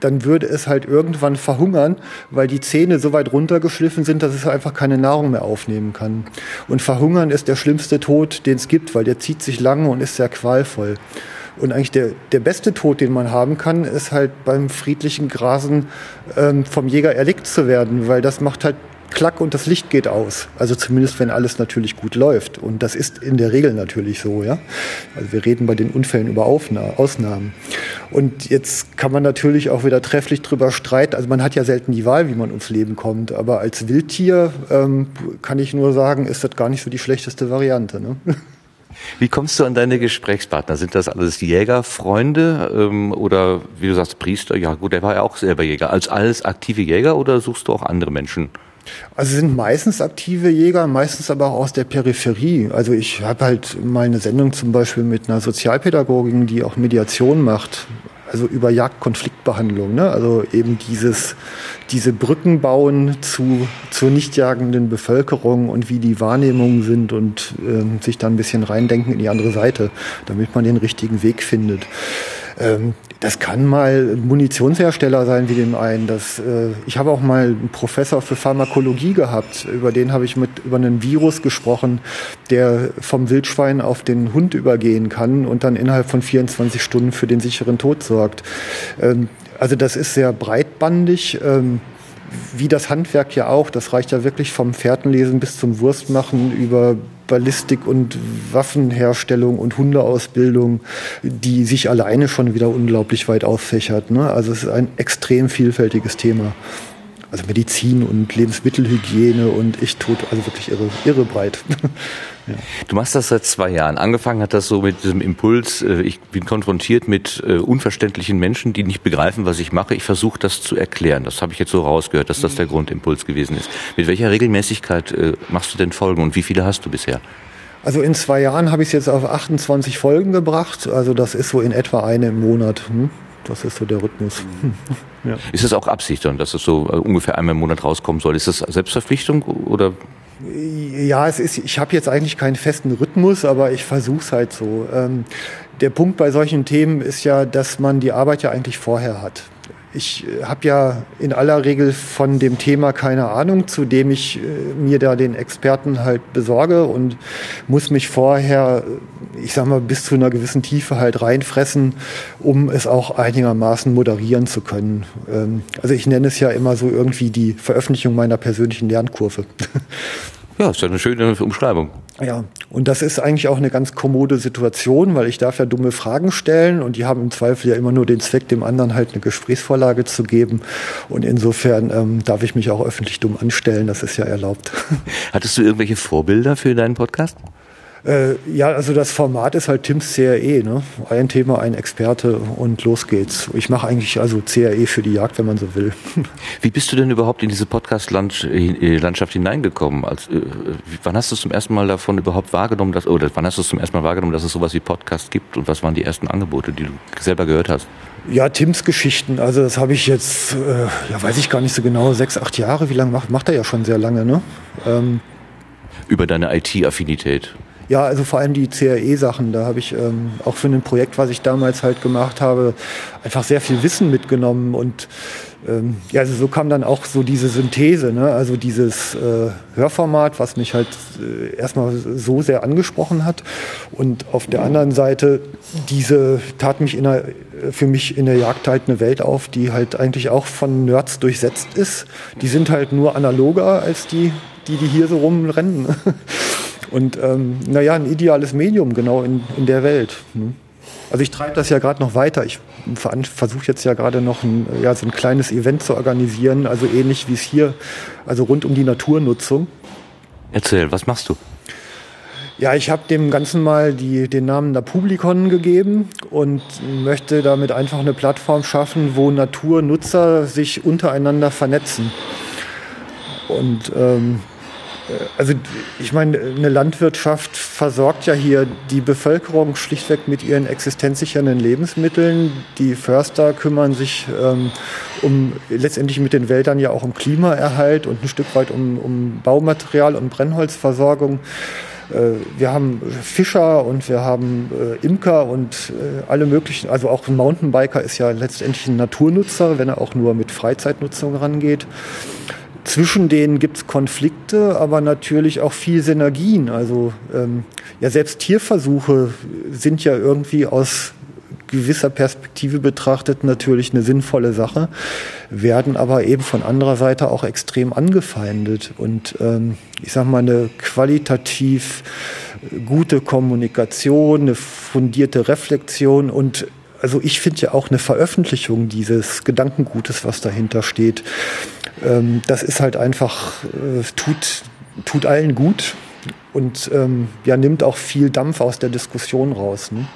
dann würde es halt irgendwann verhungern, weil die Zähne so weit runtergeschliffen sind, dass es einfach keine Nahrung mehr aufnehmen kann. Und verhungern ist der schlimmste Tod, den es gibt, weil der zieht sich lange und ist sehr qualvoll. Und eigentlich der, der beste Tod, den man haben kann, ist halt beim friedlichen Grasen ähm, vom Jäger erlegt zu werden, weil das macht halt klack und das Licht geht aus. Also zumindest, wenn alles natürlich gut läuft. Und das ist in der Regel natürlich so, ja. Also wir reden bei den Unfällen über Aufna Ausnahmen. Und jetzt kann man natürlich auch wieder trefflich drüber streiten. Also man hat ja selten die Wahl, wie man ums Leben kommt. Aber als Wildtier ähm, kann ich nur sagen, ist das gar nicht so die schlechteste Variante. Ne? Wie kommst du an deine Gesprächspartner? Sind das alles Jägerfreunde ähm, oder wie du sagst, Priester? Ja gut, der war ja auch selber Jäger. Als alles aktive Jäger oder suchst du auch andere Menschen? Also sind meistens aktive Jäger, meistens aber auch aus der Peripherie. Also ich habe halt mal eine Sendung zum Beispiel mit einer Sozialpädagogin, die auch Mediation macht, also über Jagdkonfliktbehandlung. Ne? Also eben dieses, diese Brücken bauen zu, zur nicht jagenden Bevölkerung und wie die Wahrnehmungen sind und äh, sich dann ein bisschen reindenken in die andere Seite, damit man den richtigen Weg findet. Ähm, das kann mal Munitionshersteller sein wie dem einen. Das, äh, ich habe auch mal einen Professor für Pharmakologie gehabt. Über den habe ich mit über einen Virus gesprochen, der vom Wildschwein auf den Hund übergehen kann und dann innerhalb von 24 Stunden für den sicheren Tod sorgt. Ähm, also das ist sehr breitbandig. Ähm, wie das Handwerk ja auch, das reicht ja wirklich vom Fährtenlesen bis zum Wurstmachen über Ballistik und Waffenherstellung und Hundeausbildung, die sich alleine schon wieder unglaublich weit auffächert. Ne? Also es ist ein extrem vielfältiges Thema. Also Medizin und Lebensmittelhygiene und ich tot, also wirklich irre, irre breit. Ja. Du machst das seit zwei Jahren. Angefangen hat das so mit diesem Impuls, äh, ich bin konfrontiert mit äh, unverständlichen Menschen, die nicht begreifen, was ich mache. Ich versuche das zu erklären. Das habe ich jetzt so rausgehört, dass das der Grundimpuls gewesen ist. Mit welcher Regelmäßigkeit äh, machst du denn Folgen und wie viele hast du bisher? Also in zwei Jahren habe ich es jetzt auf 28 Folgen gebracht. Also das ist so in etwa eine im Monat. Hm? Das ist so der Rhythmus. ja. Ist es auch Absicht dann, dass es so ungefähr einmal im Monat rauskommen soll? Ist das Selbstverpflichtung oder ja, es ist, ich habe jetzt eigentlich keinen festen Rhythmus, aber ich versuche es halt so. Ähm, der Punkt bei solchen Themen ist ja, dass man die Arbeit ja eigentlich vorher hat. Ich äh, habe ja in aller Regel von dem Thema keine Ahnung, zu dem ich äh, mir da den Experten halt besorge und muss mich vorher, äh, ich sag mal, bis zu einer gewissen Tiefe halt reinfressen, um es auch einigermaßen moderieren zu können. Ähm, also ich nenne es ja immer so irgendwie die Veröffentlichung meiner persönlichen Lernkurve. Ja, ist ja eine schöne Umschreibung. Ja, und das ist eigentlich auch eine ganz kommode Situation, weil ich darf ja dumme Fragen stellen und die haben im Zweifel ja immer nur den Zweck, dem anderen halt eine Gesprächsvorlage zu geben. Und insofern ähm, darf ich mich auch öffentlich dumm anstellen, das ist ja erlaubt. Hattest du irgendwelche Vorbilder für deinen Podcast? Äh, ja, also das Format ist halt Tims CRE, ne? Ein Thema, ein Experte und los geht's. Ich mache eigentlich also CRE für die Jagd, wenn man so will. Wie bist du denn überhaupt in diese Podcast-Landschaft hineingekommen? Als, äh, wann hast du zum ersten Mal davon überhaupt wahrgenommen, dass, oder wann hast du zum ersten Mal wahrgenommen, dass es sowas wie Podcast gibt und was waren die ersten Angebote, die du selber gehört hast? Ja, Tims Geschichten, also das habe ich jetzt, äh, ja weiß ich gar nicht so genau, sechs, acht Jahre, wie lange macht, macht er ja schon sehr lange, ne? Ähm, Über deine IT-Affinität? Ja, also vor allem die CRE-Sachen. Da habe ich ähm, auch für ein Projekt, was ich damals halt gemacht habe, einfach sehr viel Wissen mitgenommen. Und ähm, ja, also so kam dann auch so diese Synthese, ne? also dieses äh, Hörformat, was mich halt äh, erstmal so sehr angesprochen hat. Und auf der anderen Seite, diese tat mich in der, für mich in der Jagd halt eine Welt auf, die halt eigentlich auch von Nerds durchsetzt ist. Die sind halt nur analoger als die, die, die hier so rumrennen. Und ähm, naja, ein ideales Medium genau in, in der Welt. Ne? Also ich treibe das ja gerade noch weiter. Ich versuche jetzt ja gerade noch ein, ja, so ein kleines Event zu organisieren, also ähnlich wie es hier, also rund um die Naturnutzung. Erzähl, was machst du? Ja, ich habe dem Ganzen mal die, den Namen Napublikon gegeben und möchte damit einfach eine Plattform schaffen, wo Naturnutzer sich untereinander vernetzen. Und ähm, also ich meine, eine Landwirtschaft versorgt ja hier die Bevölkerung schlichtweg mit ihren existenzsichernden Lebensmitteln. Die Förster kümmern sich ähm, um letztendlich mit den Wäldern ja auch um Klimaerhalt und ein Stück weit um, um Baumaterial und Brennholzversorgung. Äh, wir haben Fischer und wir haben äh, Imker und äh, alle möglichen, also auch ein Mountainbiker ist ja letztendlich ein Naturnutzer, wenn er auch nur mit Freizeitnutzung rangeht. Zwischen denen gibt es Konflikte, aber natürlich auch viel Synergien. Also ähm, ja, selbst Tierversuche sind ja irgendwie aus gewisser Perspektive betrachtet natürlich eine sinnvolle Sache, werden aber eben von anderer Seite auch extrem angefeindet. Und ähm, ich sage mal, eine qualitativ gute Kommunikation, eine fundierte Reflexion und also ich finde ja auch eine Veröffentlichung dieses Gedankengutes, was dahinter steht, ähm, das ist halt einfach, äh, tut, tut allen gut und ähm, ja, nimmt auch viel Dampf aus der Diskussion raus. Ne?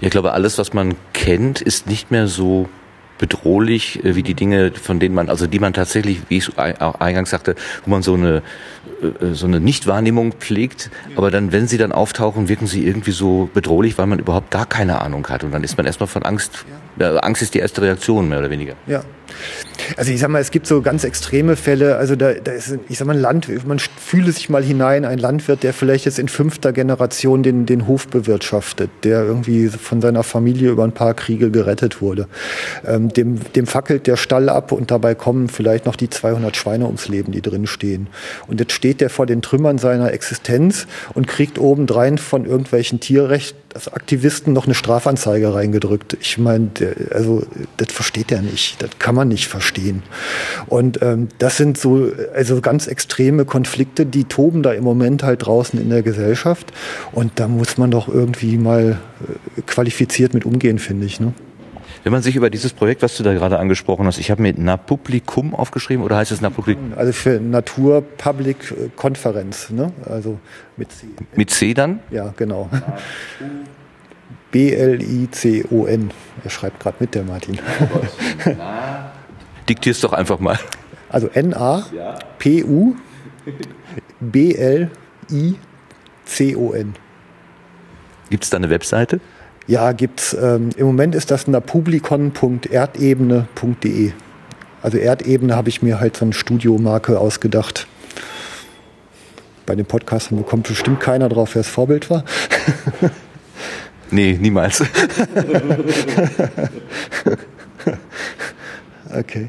Ja, ich glaube, alles, was man kennt, ist nicht mehr so bedrohlich äh, wie die Dinge, von denen man, also die man tatsächlich, wie ich auch eingangs sagte, wo man so eine äh, so eine Nichtwahrnehmung pflegt, aber dann, wenn sie dann auftauchen, wirken sie irgendwie so bedrohlich, weil man überhaupt gar keine Ahnung hat und dann ist man erstmal von Angst, ja. Angst ist die erste Reaktion mehr oder weniger. Ja, Also ich sag mal, es gibt so ganz extreme Fälle. Also da, da ist, ich sag mal, ein Land, man fühle sich mal hinein, ein Landwirt, der vielleicht jetzt in fünfter Generation den, den Hof bewirtschaftet, der irgendwie von seiner Familie über ein paar Kriege gerettet wurde. Ähm, dem, dem fackelt der Stall ab und dabei kommen vielleicht noch die 200 Schweine ums Leben, die drin stehen. Und jetzt steht der vor den Trümmern seiner Existenz und kriegt obendrein von irgendwelchen Tierrecht als Aktivisten noch eine Strafanzeige reingedrückt. Ich meine, also das versteht er nicht. Das kann man nicht verstehen. Und ähm, das sind so also ganz extreme Konflikte, die toben da im Moment halt draußen in der Gesellschaft. Und da muss man doch irgendwie mal äh, qualifiziert mit umgehen, finde ich. Ne? Wenn man sich über dieses Projekt, was du da gerade angesprochen hast, ich habe mir Napublikum aufgeschrieben oder heißt es Napublikum? Also für Natur Public Konferenz, ne? Also mit C. Mit C dann? Ja, genau. B-L-I-C-O-N. Er schreibt gerade mit, der Martin. Diktier's doch einfach mal. Also N-A-P-U B-L-I-C-O-N. Gibt es da eine Webseite? Ja, gibt's. Ähm, Im Moment ist das napublikon.erdebene.de. Also Erdebene habe ich mir halt so eine Studiomarke ausgedacht. Bei den Podcastern bekommt bestimmt keiner drauf, wer das Vorbild war. nee, niemals. okay.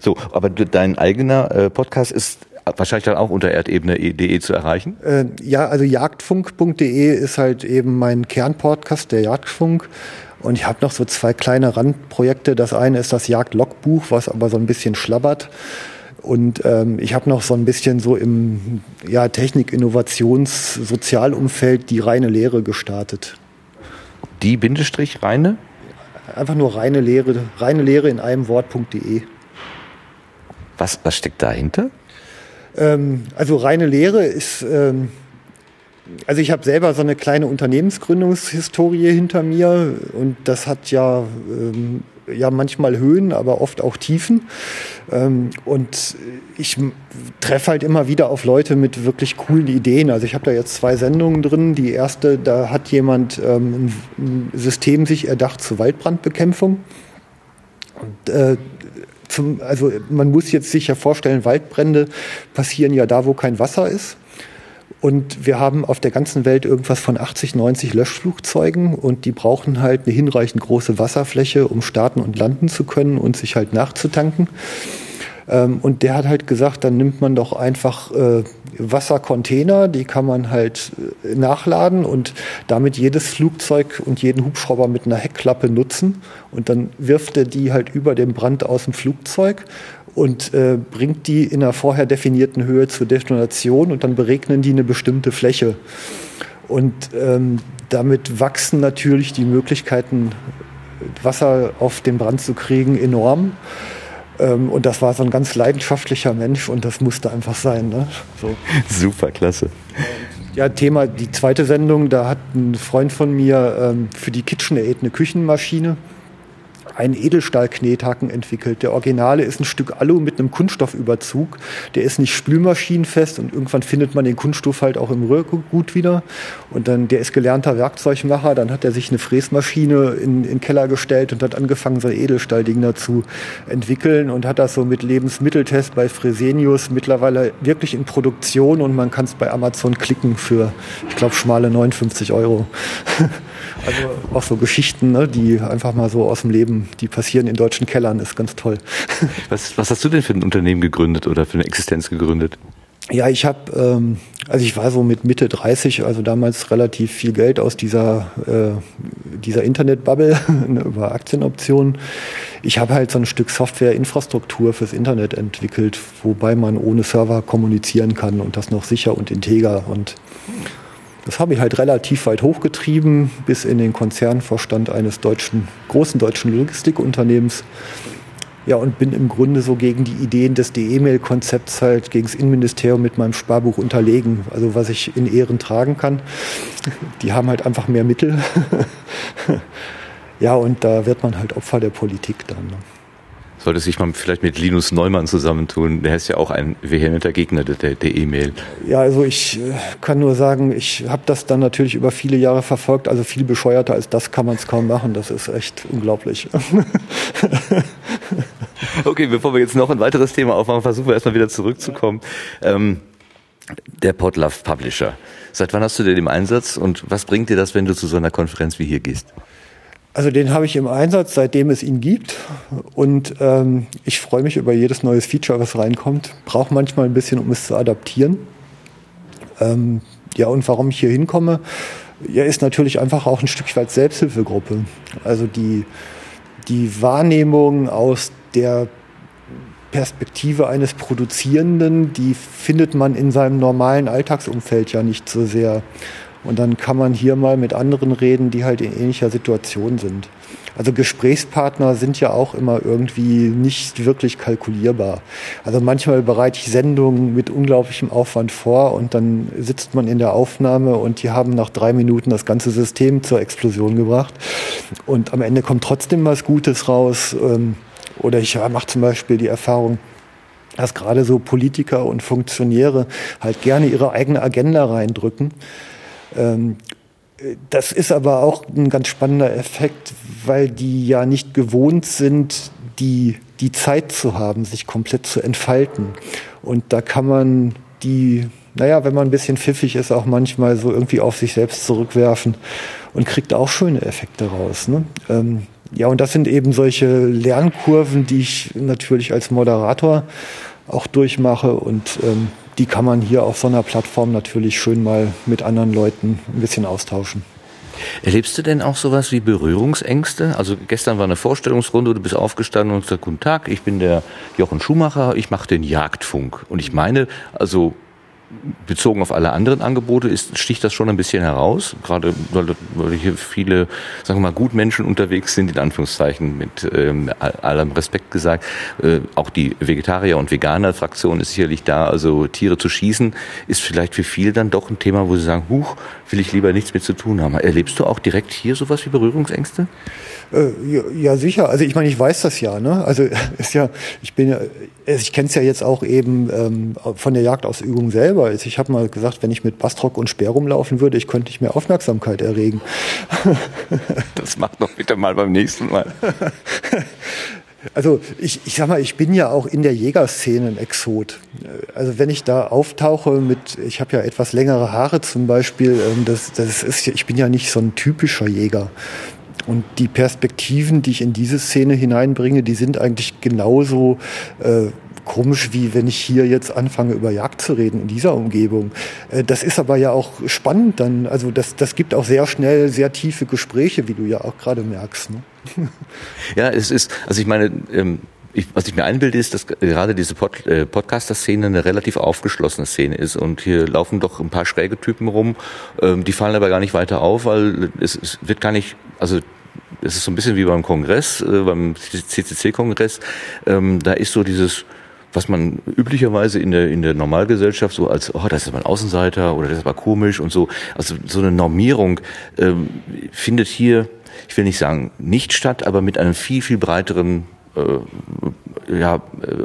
So, aber dein eigener äh, Podcast ist wahrscheinlich dann auch unter erdebene.de zu erreichen? Äh, ja, also jagdfunk.de ist halt eben mein Kernpodcast, der Jagdfunk. Und ich habe noch so zwei kleine Randprojekte. Das eine ist das Jagdlogbuch, was aber so ein bisschen schlabbert. Und ähm, ich habe noch so ein bisschen so im ja, Technik-Innovations-Sozialumfeld die reine Lehre gestartet. Die Bindestrich reine? Einfach nur reine Lehre, reine Lehre in einem Wort.de. Was, was steckt dahinter? Ähm, also reine Lehre ist, ähm, also ich habe selber so eine kleine Unternehmensgründungshistorie hinter mir und das hat ja, ähm, ja manchmal Höhen, aber oft auch Tiefen. Ähm, und ich treffe halt immer wieder auf Leute mit wirklich coolen Ideen. Also ich habe da jetzt zwei Sendungen drin. Die erste, da hat jemand ähm, ein System sich erdacht zur Waldbrandbekämpfung. Und äh, zum, also man muss jetzt sich ja vorstellen, Waldbrände passieren ja da, wo kein Wasser ist. Und wir haben auf der ganzen Welt irgendwas von 80, 90 Löschflugzeugen und die brauchen halt eine hinreichend große Wasserfläche, um starten und landen zu können und sich halt nachzutanken. Ähm, und der hat halt gesagt, dann nimmt man doch einfach äh, Wassercontainer, die kann man halt äh, nachladen und damit jedes Flugzeug und jeden Hubschrauber mit einer Heckklappe nutzen. Und dann wirft er die halt über den Brand aus dem Flugzeug und äh, bringt die in einer vorher definierten Höhe zur Detonation und dann beregnen die eine bestimmte Fläche. Und ähm, damit wachsen natürlich die Möglichkeiten, Wasser auf den Brand zu kriegen, enorm. Ähm, und das war so ein ganz leidenschaftlicher Mensch und das musste einfach sein. Ne? So. Super, klasse. Ja, Thema, die zweite Sendung, da hat ein Freund von mir ähm, für die KitchenAid eine Küchenmaschine einen Edelstahlknethaken entwickelt. Der Originale ist ein Stück Alu mit einem Kunststoffüberzug. Der ist nicht spülmaschinenfest und irgendwann findet man den Kunststoff halt auch im Rührgut wieder. Und dann, der ist gelernter Werkzeugmacher. Dann hat er sich eine Fräsmaschine in, in den Keller gestellt und hat angefangen, so Edelstahlding dazu entwickeln und hat das so mit Lebensmitteltest bei Fresenius mittlerweile wirklich in Produktion und man kann es bei Amazon klicken für, ich glaube, schmale 59 Euro. Also auch so Geschichten, ne, die einfach mal so aus dem Leben, die passieren in deutschen Kellern, ist ganz toll. Was, was hast du denn für ein Unternehmen gegründet oder für eine Existenz gegründet? Ja, ich habe, ähm, also ich war so mit Mitte 30, also damals relativ viel Geld aus dieser, äh, dieser Internetbubble ne, über Aktienoptionen. Ich habe halt so ein Stück Softwareinfrastruktur fürs Internet entwickelt, wobei man ohne Server kommunizieren kann und das noch sicher und integer und das habe ich halt relativ weit hochgetrieben, bis in den Konzernvorstand eines deutschen, großen deutschen Logistikunternehmens. Ja, und bin im Grunde so gegen die Ideen des D-E-Mail-Konzepts halt gegen das Innenministerium mit meinem Sparbuch unterlegen. Also was ich in Ehren tragen kann. Die haben halt einfach mehr Mittel. ja, und da wird man halt Opfer der Politik dann. Ne? Sollte sich mal vielleicht mit Linus Neumann zusammentun. Der ist ja auch ein vehementer Gegner der, E-Mail. Ja, also ich äh, kann nur sagen, ich habe das dann natürlich über viele Jahre verfolgt. Also viel bescheuerter als das kann man es kaum machen. Das ist echt unglaublich. okay, bevor wir jetzt noch ein weiteres Thema aufmachen, versuchen wir erstmal wieder zurückzukommen. Ähm, der Podlove Publisher. Seit wann hast du den im Einsatz und was bringt dir das, wenn du zu so einer Konferenz wie hier gehst? Also den habe ich im Einsatz, seitdem es ihn gibt. Und ähm, ich freue mich über jedes neues Feature, was reinkommt. Brauche manchmal ein bisschen, um es zu adaptieren. Ähm, ja, und warum ich hier hinkomme, ja, ist natürlich einfach auch ein Stück weit Selbsthilfegruppe. Also die, die Wahrnehmung aus der Perspektive eines Produzierenden, die findet man in seinem normalen Alltagsumfeld ja nicht so sehr. Und dann kann man hier mal mit anderen reden, die halt in ähnlicher Situation sind. Also Gesprächspartner sind ja auch immer irgendwie nicht wirklich kalkulierbar. Also manchmal bereite ich Sendungen mit unglaublichem Aufwand vor und dann sitzt man in der Aufnahme und die haben nach drei Minuten das ganze System zur Explosion gebracht. Und am Ende kommt trotzdem was Gutes raus. Ähm, oder ich mache zum Beispiel die Erfahrung, dass gerade so Politiker und Funktionäre halt gerne ihre eigene Agenda reindrücken ähm, das ist aber auch ein ganz spannender Effekt, weil die ja nicht gewohnt sind, die, die Zeit zu haben, sich komplett zu entfalten. Und da kann man die, naja, wenn man ein bisschen pfiffig ist, auch manchmal so irgendwie auf sich selbst zurückwerfen und kriegt auch schöne Effekte raus. Ne? Ähm, ja, und das sind eben solche Lernkurven, die ich natürlich als Moderator auch durchmache und ähm, die kann man hier auf so einer Plattform natürlich schön mal mit anderen Leuten ein bisschen austauschen. Erlebst du denn auch sowas wie Berührungsängste? Also gestern war eine Vorstellungsrunde, du bist aufgestanden und gesagt, guten Tag, ich bin der Jochen Schumacher, ich mache den Jagdfunk. Und ich meine, also bezogen auf alle anderen Angebote ist, sticht das schon ein bisschen heraus, gerade weil, hier viele, sagen wir mal, Gutmenschen unterwegs sind, in Anführungszeichen, mit ähm, allem Respekt gesagt. Äh, auch die Vegetarier- und Veganer-Fraktion ist sicherlich da, also Tiere zu schießen, ist vielleicht für viele dann doch ein Thema, wo sie sagen, huch, will ich lieber nichts mit zu tun haben. Erlebst du auch direkt hier sowas wie Berührungsängste? Äh, ja, ja, sicher. Also ich meine, ich weiß das ja. Ne? Also ist ja, ich bin ja, ich kenne es ja jetzt auch eben ähm, von der Jagdausübung selber. Also ich habe mal gesagt, wenn ich mit Bastrock und Speer rumlaufen würde, ich könnte nicht mehr Aufmerksamkeit erregen. Das macht doch bitte mal beim nächsten Mal. Also ich, ich sag mal, ich bin ja auch in der Jägerszene ein Exot. Also wenn ich da auftauche mit, ich habe ja etwas längere Haare zum Beispiel, ähm, das, das ist, ich bin ja nicht so ein typischer Jäger. Und die Perspektiven, die ich in diese Szene hineinbringe, die sind eigentlich genauso äh, komisch, wie wenn ich hier jetzt anfange, über Jagd zu reden in dieser Umgebung. Äh, das ist aber ja auch spannend dann. Also das, das gibt auch sehr schnell sehr tiefe Gespräche, wie du ja auch gerade merkst. Ne? Ja, es ist, also ich meine, ähm ich, was ich mir einbilde, ist, dass gerade diese Pod, äh, Podcaster-Szene eine relativ aufgeschlossene Szene ist. Und hier laufen doch ein paar schräge Typen rum, ähm, die fallen aber gar nicht weiter auf, weil es, es wird gar nicht, also es ist so ein bisschen wie beim Kongress, äh, beim CCC-Kongress. Ähm, da ist so dieses, was man üblicherweise in der, in der Normalgesellschaft so als, oh, das ist mal ein Außenseiter oder das ist aber komisch und so. Also so eine Normierung ähm, findet hier, ich will nicht sagen nicht statt, aber mit einem viel, viel breiteren äh, ja,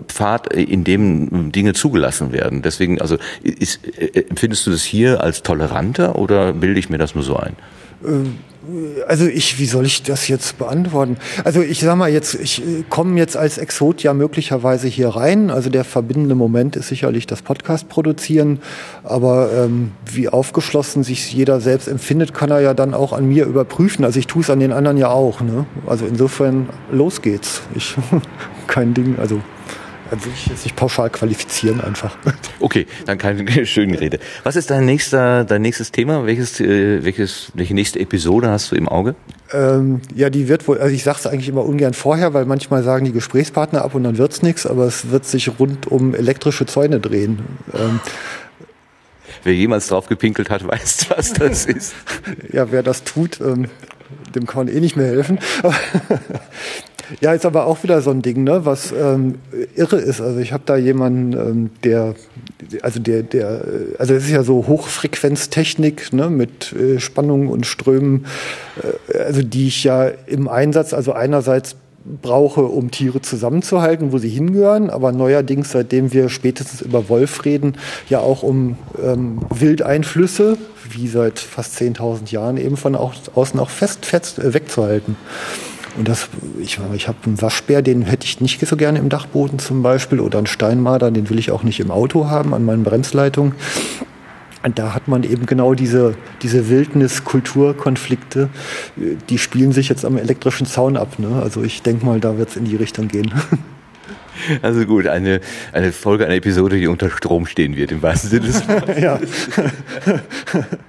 Pfad, in dem Dinge zugelassen werden. Deswegen, also ist, äh, empfindest du das hier als toleranter oder bilde ich mir das nur so ein? Ähm also ich, wie soll ich das jetzt beantworten? Also ich sag mal jetzt, ich äh, komme jetzt als Exot ja möglicherweise hier rein. Also der verbindende Moment ist sicherlich das Podcast produzieren. Aber ähm, wie aufgeschlossen sich jeder selbst empfindet, kann er ja dann auch an mir überprüfen. Also ich tue es an den anderen ja auch. Ne? Also insofern los geht's. Ich kein Ding. Also also ich jetzt nicht pauschal qualifizieren einfach. Okay, dann keine schöne Rede. Was ist dein nächster, dein nächstes Thema? Welches, äh, welches, welche nächste Episode hast du im Auge? Ähm, ja, die wird wohl, also ich sage es eigentlich immer ungern vorher, weil manchmal sagen die Gesprächspartner ab und dann wird's nichts, aber es wird sich rund um elektrische Zäune drehen. Ähm, Wer jemals drauf gepinkelt hat, weiß, was das ist. ja, wer das tut, ähm, dem kann man eh nicht mehr helfen. Ja, ist aber auch wieder so ein Ding, ne, was ähm, irre ist. Also ich habe da jemanden, ähm, der, also der, der, also es ist ja so Hochfrequenztechnik, ne, mit äh, Spannungen und Strömen, äh, also die ich ja im Einsatz, also einerseits brauche, um Tiere zusammenzuhalten, wo sie hingehören, aber neuerdings, seitdem wir spätestens über Wolf reden, ja auch um ähm, Wildeinflüsse, wie seit fast 10.000 Jahren eben von außen auch fest, fest äh, wegzuhalten. Und das, ich, ich habe einen Waschbär, den hätte ich nicht so gerne im Dachboden zum Beispiel, oder einen Steinmarder, den will ich auch nicht im Auto haben, an meinen Bremsleitungen. Und da hat man eben genau diese, diese Wildnis-Kulturkonflikte, die spielen sich jetzt am elektrischen Zaun ab. Ne? Also ich denke mal, da wird es in die Richtung gehen. Also gut, eine, eine Folge, eine Episode, die unter Strom stehen wird, im wahrsten Sinne des Wortes. ja.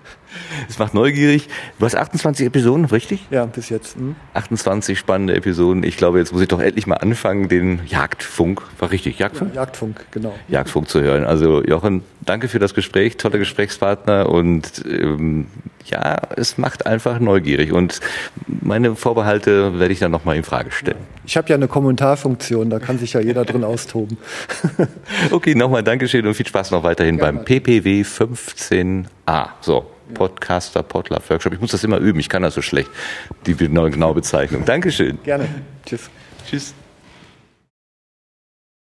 Es macht neugierig. Du hast 28 Episoden, richtig? Ja, bis jetzt. Hm. 28 spannende Episoden. Ich glaube, jetzt muss ich doch endlich mal anfangen, den Jagdfunk, war richtig, Jagdfunk? Ja, Jagdfunk, genau. Jagdfunk zu hören. Also Jochen, danke für das Gespräch, toller Gesprächspartner und ähm, ja, es macht einfach neugierig und meine Vorbehalte werde ich dann nochmal in Frage stellen. Ich habe ja eine Kommentarfunktion, da kann sich ja jeder drin austoben. okay, nochmal Dankeschön und viel Spaß noch weiterhin Gerne. beim PPW 15a. So, Podcaster Potluck Workshop. Ich muss das immer üben, ich kann das so schlecht, die genaue Bezeichnung. Dankeschön. Gerne. Tschüss. Tschüss.